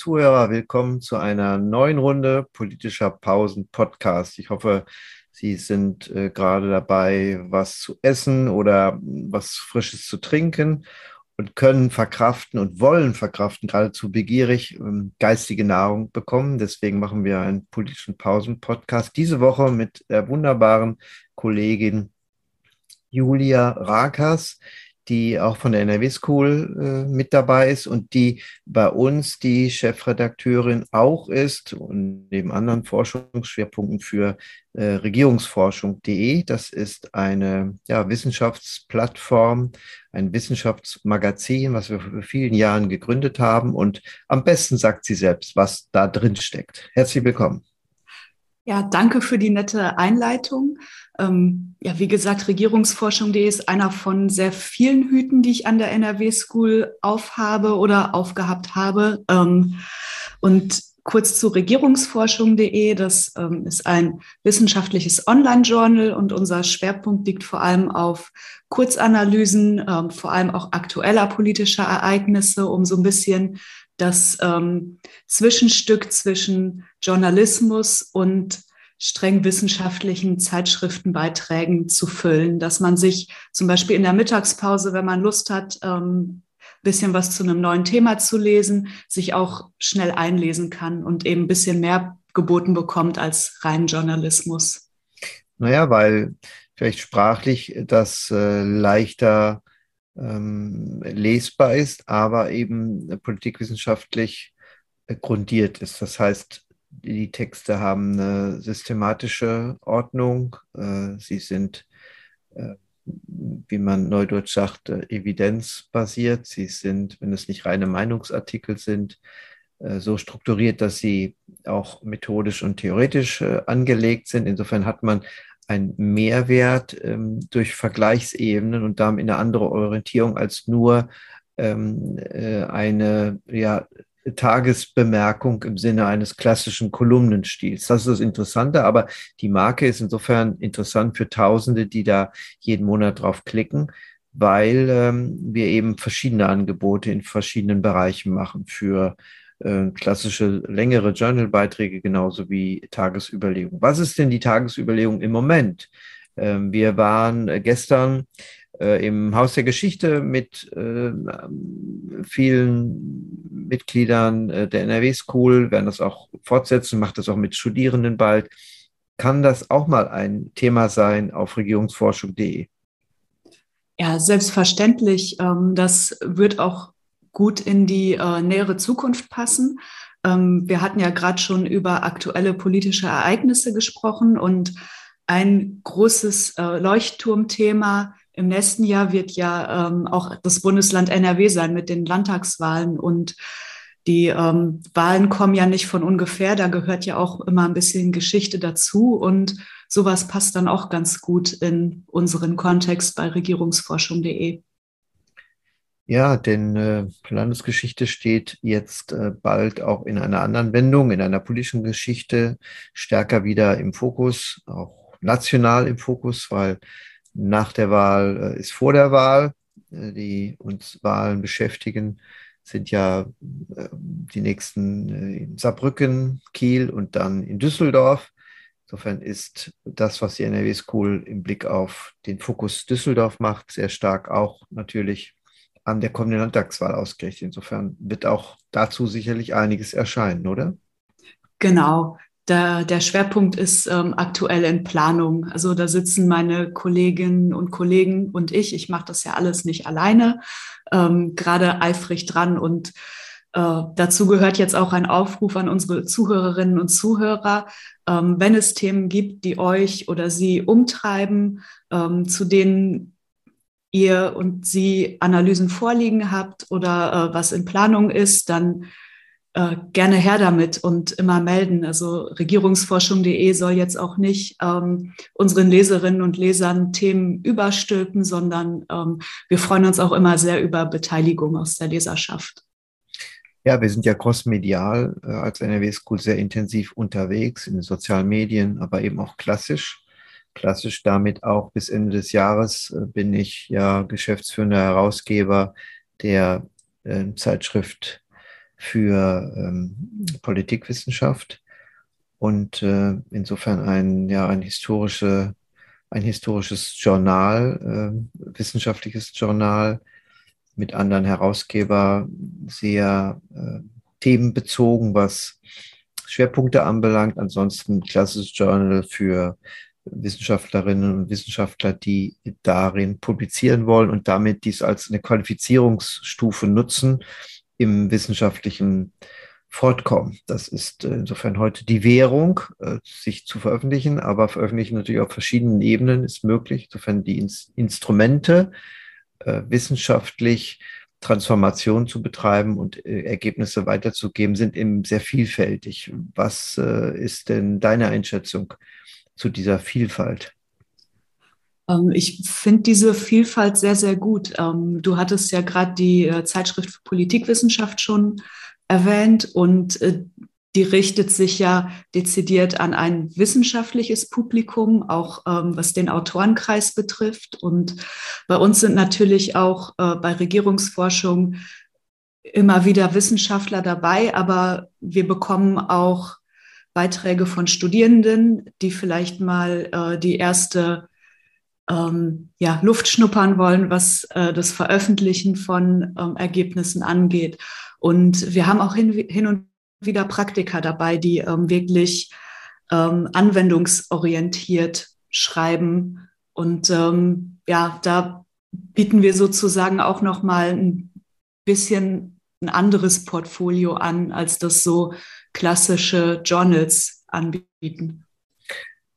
Zuhörer, willkommen zu einer neuen Runde politischer Pausen Podcast. Ich hoffe, Sie sind äh, gerade dabei, was zu essen oder was Frisches zu trinken und können verkraften und wollen verkraften, geradezu begierig ähm, geistige Nahrung bekommen. Deswegen machen wir einen politischen Pausen-Podcast diese Woche mit der wunderbaren Kollegin Julia Rakas, die auch von der NRW School äh, mit dabei ist und die bei uns die Chefredakteurin auch ist und neben anderen Forschungsschwerpunkten für äh, Regierungsforschung.de. Das ist eine ja, Wissenschaftsplattform, ein Wissenschaftsmagazin, was wir vor vielen Jahren gegründet haben. Und am besten sagt sie selbst, was da drin steckt. Herzlich willkommen. Ja, danke für die nette Einleitung. Ähm, ja, wie gesagt, Regierungsforschung.de ist einer von sehr vielen Hüten, die ich an der NRW School aufhabe oder aufgehabt habe. Ähm, und kurz zu regierungsforschung.de. Das ähm, ist ein wissenschaftliches Online-Journal und unser Schwerpunkt liegt vor allem auf Kurzanalysen, ähm, vor allem auch aktueller politischer Ereignisse, um so ein bisschen das ähm, Zwischenstück zwischen Journalismus und streng wissenschaftlichen Zeitschriftenbeiträgen zu füllen, dass man sich zum Beispiel in der Mittagspause, wenn man Lust hat, ähm, bisschen was zu einem neuen Thema zu lesen, sich auch schnell einlesen kann und eben ein bisschen mehr geboten bekommt als rein Journalismus. Naja, weil vielleicht sprachlich das äh, leichter ähm, lesbar ist, aber eben politikwissenschaftlich äh, grundiert ist. Das heißt, die Texte haben eine systematische Ordnung. Äh, sie sind, äh, wie man neudeutsch sagt, äh, evidenzbasiert. Sie sind, wenn es nicht reine Meinungsartikel sind, so strukturiert, dass sie auch methodisch und theoretisch angelegt sind. Insofern hat man ein Mehrwert ähm, durch Vergleichsebenen und damit eine andere Orientierung als nur ähm, äh, eine ja, Tagesbemerkung im Sinne eines klassischen Kolumnenstils. Das ist das Interessante, aber die Marke ist insofern interessant für Tausende, die da jeden Monat drauf klicken, weil ähm, wir eben verschiedene Angebote in verschiedenen Bereichen machen für äh, klassische längere Journalbeiträge genauso wie Tagesüberlegung. Was ist denn die Tagesüberlegung im Moment? Ähm, wir waren äh, gestern äh, im Haus der Geschichte mit äh, vielen Mitgliedern äh, der NRW School, werden das auch fortsetzen, macht das auch mit Studierenden bald. Kann das auch mal ein Thema sein auf regierungsforschung.de? Ja, selbstverständlich. Ähm, das wird auch gut in die äh, nähere Zukunft passen. Ähm, wir hatten ja gerade schon über aktuelle politische Ereignisse gesprochen und ein großes äh, Leuchtturmthema. Im nächsten Jahr wird ja ähm, auch das Bundesland NRW sein mit den Landtagswahlen. Und die ähm, Wahlen kommen ja nicht von ungefähr, da gehört ja auch immer ein bisschen Geschichte dazu. Und sowas passt dann auch ganz gut in unseren Kontext bei regierungsforschung.de. Ja, denn äh, Landesgeschichte steht jetzt äh, bald auch in einer anderen Wendung, in einer politischen Geschichte stärker wieder im Fokus, auch national im Fokus, weil nach der Wahl äh, ist vor der Wahl. Äh, die uns Wahlen beschäftigen, sind ja äh, die nächsten in Saarbrücken, Kiel und dann in Düsseldorf. Insofern ist das, was die NRW School im Blick auf den Fokus Düsseldorf macht, sehr stark auch natürlich an der kommenden Landtagswahl ausgerichtet. Insofern wird auch dazu sicherlich einiges erscheinen, oder? Genau. Der, der Schwerpunkt ist ähm, aktuell in Planung. Also da sitzen meine Kolleginnen und Kollegen und ich. Ich mache das ja alles nicht alleine, ähm, gerade eifrig dran. Und äh, dazu gehört jetzt auch ein Aufruf an unsere Zuhörerinnen und Zuhörer. Ähm, wenn es Themen gibt, die euch oder sie umtreiben, ähm, zu denen ihr und Sie Analysen vorliegen habt oder äh, was in Planung ist, dann äh, gerne her damit und immer melden. Also regierungsforschung.de soll jetzt auch nicht ähm, unseren Leserinnen und Lesern Themen überstülpen, sondern ähm, wir freuen uns auch immer sehr über Beteiligung aus der Leserschaft. Ja, wir sind ja crossmedial äh, als NRW School sehr intensiv unterwegs in den sozialen Medien, aber eben auch klassisch klassisch damit auch bis Ende des Jahres äh, bin ich ja geschäftsführender Herausgeber der äh, Zeitschrift für ähm, Politikwissenschaft und äh, insofern ein, ja, ein, historische, ein historisches Journal, äh, wissenschaftliches Journal mit anderen Herausgeber, sehr äh, themenbezogen, was Schwerpunkte anbelangt. Ansonsten klassisches Journal für Wissenschaftlerinnen und Wissenschaftler, die darin publizieren wollen und damit dies als eine Qualifizierungsstufe nutzen im wissenschaftlichen Fortkommen. Das ist äh, insofern heute die Währung, äh, sich zu veröffentlichen, aber veröffentlichen natürlich auf verschiedenen Ebenen ist möglich, insofern die Instrumente äh, wissenschaftlich Transformation zu betreiben und Ergebnisse weiterzugeben, sind eben sehr vielfältig. Was ist denn deine Einschätzung zu dieser Vielfalt? Ähm, ich finde diese Vielfalt sehr, sehr gut. Ähm, du hattest ja gerade die Zeitschrift für Politikwissenschaft schon erwähnt und äh, die richtet sich ja dezidiert an ein wissenschaftliches Publikum, auch ähm, was den Autorenkreis betrifft. Und bei uns sind natürlich auch äh, bei Regierungsforschung immer wieder Wissenschaftler dabei, aber wir bekommen auch Beiträge von Studierenden, die vielleicht mal äh, die erste ähm, ja, Luft schnuppern wollen, was äh, das Veröffentlichen von ähm, Ergebnissen angeht. Und wir haben auch hin, hin und wieder Praktiker dabei, die ähm, wirklich ähm, anwendungsorientiert schreiben. Und ähm, ja, da bieten wir sozusagen auch noch mal ein bisschen ein anderes Portfolio an, als das so klassische Journals anbieten.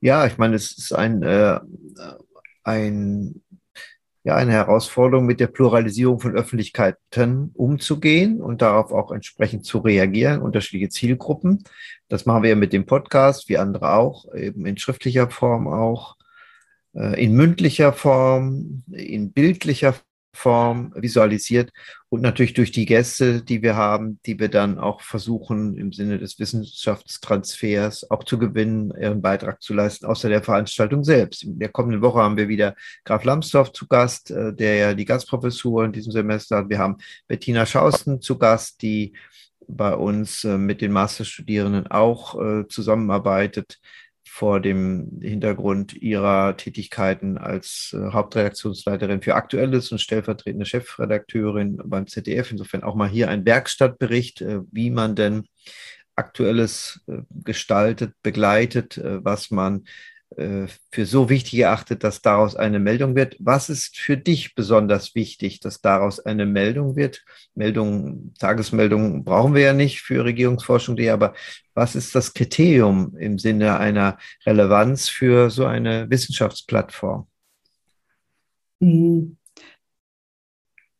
Ja, ich meine, es ist ein, äh, ein ja eine Herausforderung, mit der Pluralisierung von Öffentlichkeiten umzugehen und darauf auch entsprechend zu reagieren, unterschiedliche Zielgruppen. Das machen wir ja mit dem Podcast, wie andere auch, eben in schriftlicher Form auch, äh, in mündlicher Form, in bildlicher Form visualisiert und natürlich durch die Gäste, die wir haben, die wir dann auch versuchen im Sinne des Wissenschaftstransfers auch zu gewinnen, ihren Beitrag zu leisten, außer der Veranstaltung selbst. In der kommenden Woche haben wir wieder Graf Lambsdorff zu Gast, äh, der ja die Gastprofessur in diesem Semester hat. Wir haben Bettina Schausten zu Gast, die bei uns äh, mit den Masterstudierenden auch äh, zusammenarbeitet vor dem Hintergrund ihrer Tätigkeiten als äh, Hauptredaktionsleiterin für Aktuelles und stellvertretende Chefredakteurin beim ZDF. Insofern auch mal hier ein Werkstattbericht, äh, wie man denn Aktuelles äh, gestaltet, begleitet, äh, was man für so wichtig erachtet, dass daraus eine Meldung wird. Was ist für dich besonders wichtig, dass daraus eine Meldung wird? Meldungen, Tagesmeldungen brauchen wir ja nicht für Regierungsforschung.de, aber was ist das Kriterium im Sinne einer Relevanz für so eine Wissenschaftsplattform? Hm.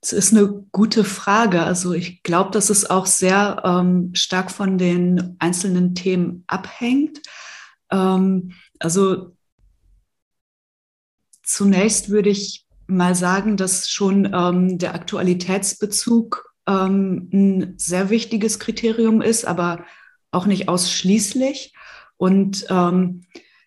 Das ist eine gute Frage. Also ich glaube, dass es auch sehr ähm, stark von den einzelnen Themen abhängt. Ähm, also zunächst würde ich mal sagen, dass schon ähm, der Aktualitätsbezug ähm, ein sehr wichtiges Kriterium ist, aber auch nicht ausschließlich. Und ähm,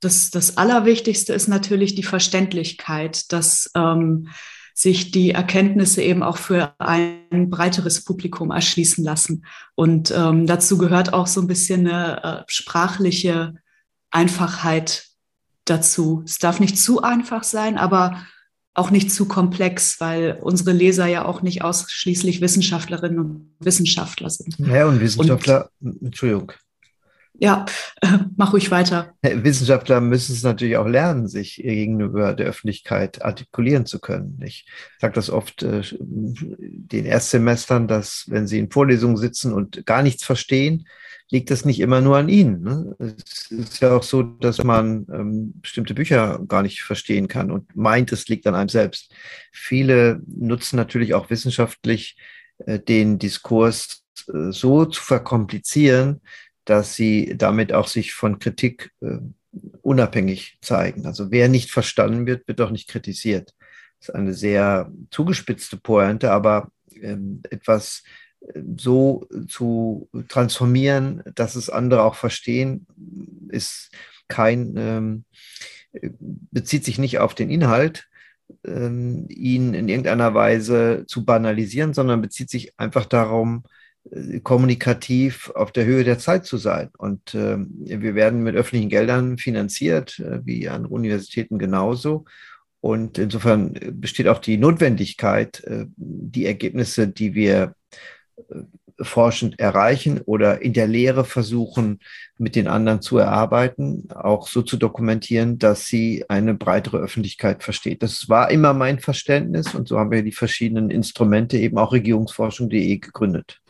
das, das Allerwichtigste ist natürlich die Verständlichkeit, dass ähm, sich die Erkenntnisse eben auch für ein breiteres Publikum erschließen lassen. Und ähm, dazu gehört auch so ein bisschen eine äh, sprachliche Einfachheit dazu. Es darf nicht zu einfach sein, aber auch nicht zu komplex, weil unsere Leser ja auch nicht ausschließlich Wissenschaftlerinnen und Wissenschaftler sind. Ja, und Wissenschaftler, und, Entschuldigung. Ja, äh, mach ruhig weiter. Wissenschaftler müssen es natürlich auch lernen, sich gegenüber der Öffentlichkeit artikulieren zu können. Ich sage das oft äh, den Erstsemestern, dass wenn sie in Vorlesungen sitzen und gar nichts verstehen, liegt das nicht immer nur an ihnen. Ne? Es ist ja auch so, dass man ähm, bestimmte Bücher gar nicht verstehen kann und meint, es liegt an einem selbst. Viele nutzen natürlich auch wissenschaftlich äh, den Diskurs äh, so zu verkomplizieren, dass sie damit auch sich von Kritik äh, unabhängig zeigen. Also wer nicht verstanden wird, wird auch nicht kritisiert. Das ist eine sehr zugespitzte Pointe, aber ähm, etwas so zu transformieren, dass es andere auch verstehen, ist kein, ähm, bezieht sich nicht auf den Inhalt, ähm, ihn in irgendeiner Weise zu banalisieren, sondern bezieht sich einfach darum, äh, kommunikativ auf der Höhe der Zeit zu sein. Und äh, wir werden mit öffentlichen Geldern finanziert, äh, wie an Universitäten genauso. Und insofern besteht auch die Notwendigkeit, äh, die Ergebnisse, die wir äh, forschend erreichen oder in der Lehre versuchen, mit den anderen zu erarbeiten, auch so zu dokumentieren, dass sie eine breitere Öffentlichkeit versteht. Das war immer mein Verständnis und so haben wir die verschiedenen Instrumente, eben auch regierungsforschung.de gegründet.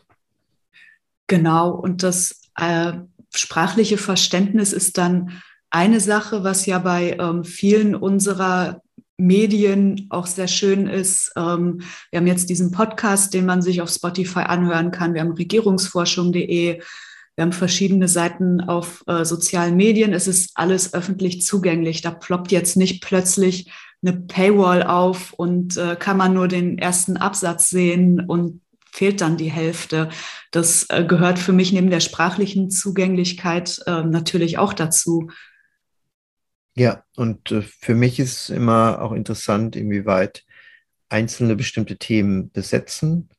Genau, und das äh, sprachliche Verständnis ist dann eine Sache, was ja bei ähm, vielen unserer Medien auch sehr schön ist. Ähm, wir haben jetzt diesen Podcast, den man sich auf Spotify anhören kann. Wir haben regierungsforschung.de. Wir haben verschiedene Seiten auf äh, sozialen Medien. Es ist alles öffentlich zugänglich. Da ploppt jetzt nicht plötzlich eine Paywall auf und äh, kann man nur den ersten Absatz sehen und fehlt dann die Hälfte. Das äh, gehört für mich neben der sprachlichen Zugänglichkeit äh, natürlich auch dazu. Ja, und äh, für mich ist immer auch interessant, inwieweit einzelne bestimmte Themen besetzen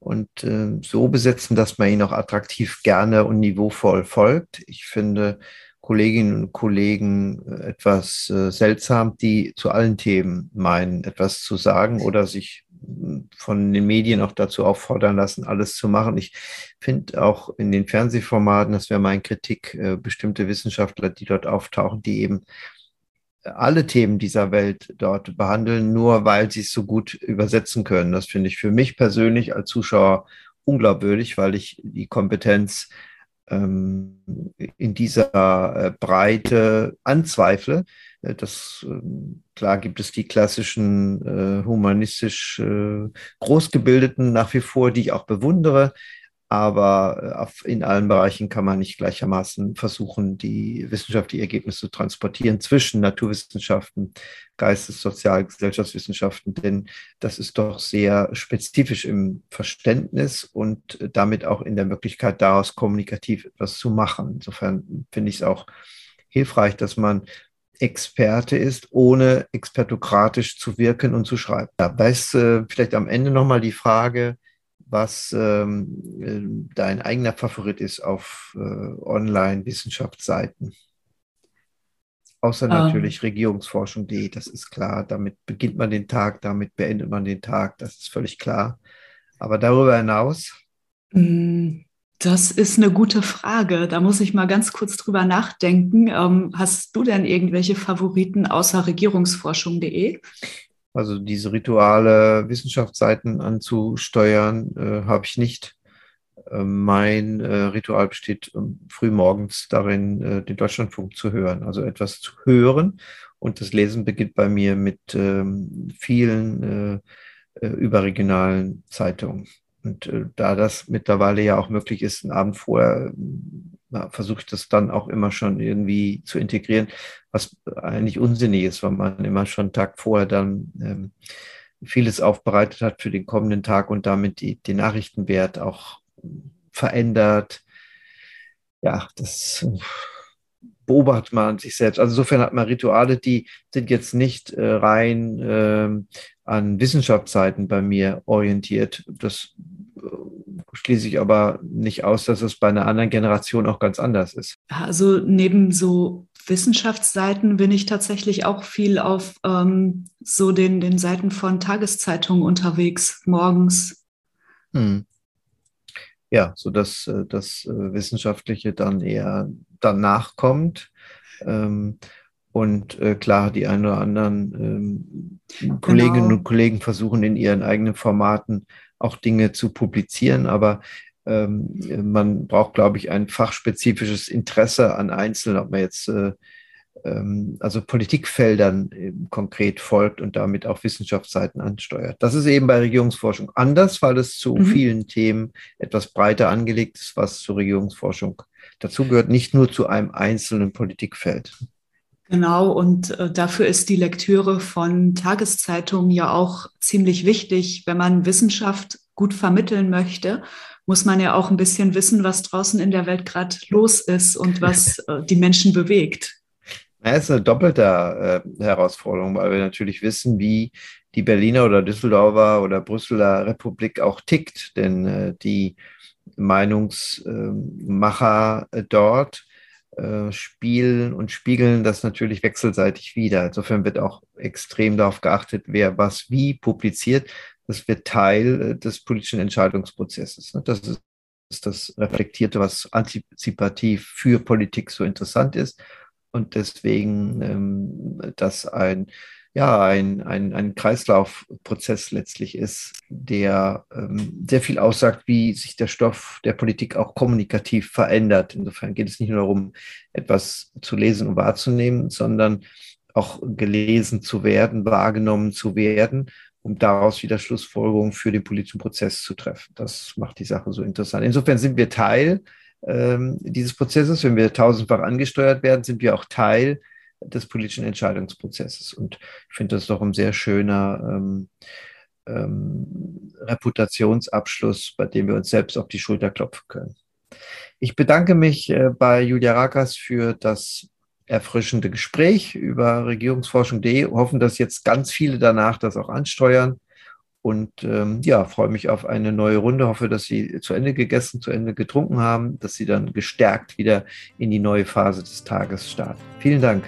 und äh, so besetzen, dass man ihnen auch attraktiv gerne und niveauvoll folgt. Ich finde Kolleginnen und Kollegen äh, etwas äh, seltsam, die zu allen Themen meinen, etwas zu sagen oder sich von den Medien auch dazu auffordern lassen, alles zu machen. Ich finde auch in den Fernsehformaten, das wäre meine Kritik, äh, bestimmte Wissenschaftler, die dort auftauchen, die eben alle Themen dieser Welt dort behandeln, nur weil sie es so gut übersetzen können. Das finde ich für mich persönlich als Zuschauer unglaubwürdig, weil ich die Kompetenz ähm, in dieser äh, Breite anzweifle. Äh, das, äh, klar gibt es die klassischen äh, humanistisch Großgebildeten nach wie vor, die ich auch bewundere. Aber äh, in allen Bereichen kann man nicht gleichermaßen versuchen, die wissenschaftlichen Ergebnisse zu transportieren zwischen Naturwissenschaften, Geistes-, Sozial-, Gesellschaftswissenschaften, denn das ist doch sehr spezifisch im Verständnis und damit auch in der Möglichkeit, daraus kommunikativ etwas zu machen. Insofern finde ich es auch hilfreich, dass man Experte ist, ohne expertokratisch zu wirken und zu schreiben. Dabei ist äh, vielleicht am Ende nochmal die Frage, was ähm, äh, dein eigener Favorit ist auf äh, Online-Wissenschaftsseiten. Außer um. Ähm. natürlich regierungsforschung.de, das ist klar. Damit beginnt man den Tag, damit beendet man den Tag, das ist völlig klar. Aber darüber hinaus? Mm, das ist eine gute Frage. Da muss ich mal ganz kurz drüber nachdenken. Ähm, hast du denn irgendwelche Favoriten außer regierungsforschung.de? Also diese rituale Wissenschaftsseiten anzusteuern, äh, habe ich nicht. Äh, mein äh, Ritual besteht ähm, frühmorgens darin, äh, den Deutschlandfunk zu hören, also etwas zu hören. Und das Lesen beginnt bei mir mit ähm, vielen äh, äh, überregionalen Zeitungen. Und da das mittlerweile ja auch möglich ist, einen Abend vorher versuche ich das dann auch immer schon irgendwie zu integrieren, was eigentlich unsinnig ist, weil man immer schon einen Tag vorher dann ähm, vieles aufbereitet hat für den kommenden Tag und damit die, den Nachrichtenwert auch verändert. Ja, das beobachtet man sich selbst. Also insofern hat man Rituale, die sind jetzt nicht äh, rein äh, an Wissenschaftsseiten bei mir orientiert. Das schließe ich aber nicht aus, dass es bei einer anderen Generation auch ganz anders ist. Also neben so Wissenschaftsseiten bin ich tatsächlich auch viel auf ähm, so den, den Seiten von Tageszeitungen unterwegs, morgens. Hm. Ja, so dass äh, das äh, Wissenschaftliche dann eher danach kommt. Ähm, und äh, klar, die ein oder anderen ähm, Kolleginnen genau. und Kollegen versuchen in ihren eigenen Formaten auch Dinge zu publizieren, aber ähm, man braucht, glaube ich, ein fachspezifisches Interesse an Einzelnen, ob man jetzt äh, also Politikfeldern äh, konkret folgt und damit auch Wissenschaftsseiten ansteuert. Das ist eben bei Regierungsforschung anders, weil es zu mhm. vielen Themen etwas breiter angelegt ist, was zur Regierungsforschung dazugehört, nicht nur zu einem einzelnen Politikfeld. Genau, und äh, dafür ist die Lektüre von Tageszeitungen ja auch ziemlich wichtig. Wenn man Wissenschaft gut vermitteln möchte, muss man ja auch ein bisschen wissen, was draußen in der Welt gerade los ist und was äh, die Menschen bewegt. Das ist eine doppelte äh, Herausforderung, weil wir natürlich wissen, wie die Berliner oder Düsseldorfer oder Brüsseler Republik auch tickt. Denn äh, die Meinungsmacher dort äh, spielen und spiegeln das natürlich wechselseitig wieder. Insofern wird auch extrem darauf geachtet, wer was wie publiziert. Das wird Teil äh, des politischen Entscheidungsprozesses. Ne? Das ist das Reflektierte, was antizipativ für Politik so interessant ist. Und deswegen, ähm, dass ein ja, ein, ein, ein Kreislaufprozess letztlich ist, der ähm, sehr viel aussagt, wie sich der Stoff der Politik auch kommunikativ verändert. Insofern geht es nicht nur darum, etwas zu lesen und wahrzunehmen, sondern auch gelesen zu werden, wahrgenommen zu werden, um daraus wieder Schlussfolgerungen für den politischen Prozess zu treffen. Das macht die Sache so interessant. Insofern sind wir Teil ähm, dieses Prozesses. Wenn wir tausendfach angesteuert werden, sind wir auch Teil des politischen Entscheidungsprozesses. Und ich finde das doch ein sehr schöner ähm, ähm, Reputationsabschluss, bei dem wir uns selbst auf die Schulter klopfen können. Ich bedanke mich äh, bei Julia Rakas für das erfrischende Gespräch über Regierungsforschung.de. Hoffen, dass jetzt ganz viele danach das auch ansteuern. Und ähm, ja, freue mich auf eine neue Runde. Hoffe, dass Sie zu Ende gegessen, zu Ende getrunken haben, dass Sie dann gestärkt wieder in die neue Phase des Tages starten. Vielen Dank.